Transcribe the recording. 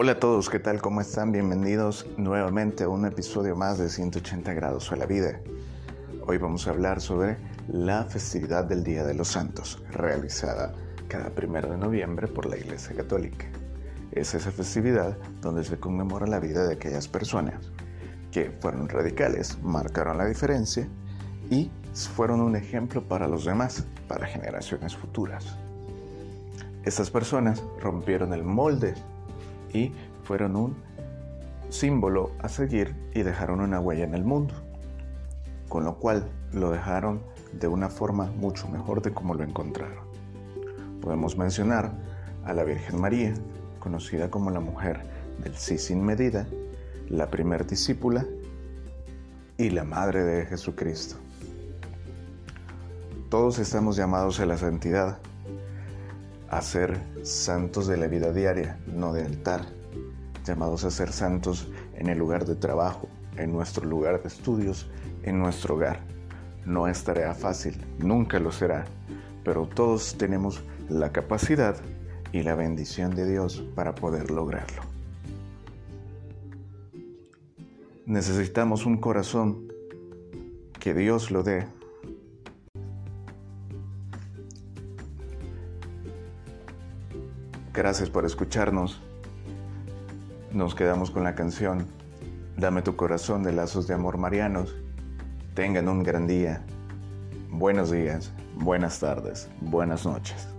Hola a todos, ¿qué tal? ¿Cómo están? Bienvenidos nuevamente a un episodio más de 180 grados a la vida. Hoy vamos a hablar sobre la festividad del Día de los Santos, realizada cada primero de noviembre por la Iglesia Católica. Es esa festividad donde se conmemora la vida de aquellas personas que fueron radicales, marcaron la diferencia y fueron un ejemplo para los demás, para generaciones futuras. Estas personas rompieron el molde y fueron un símbolo a seguir y dejaron una huella en el mundo, con lo cual lo dejaron de una forma mucho mejor de como lo encontraron. Podemos mencionar a la Virgen María, conocida como la mujer del sí sin medida, la primer discípula y la madre de Jesucristo. Todos estamos llamados a la santidad, a ser santos de la vida diaria, no de altar, llamados a ser santos en el lugar de trabajo, en nuestro lugar de estudios, en nuestro hogar. No es tarea fácil, nunca lo será, pero todos tenemos la capacidad y la bendición de Dios para poder lograrlo. Necesitamos un corazón que Dios lo dé Gracias por escucharnos. Nos quedamos con la canción Dame tu corazón de lazos de amor marianos. Tengan un gran día. Buenos días, buenas tardes, buenas noches.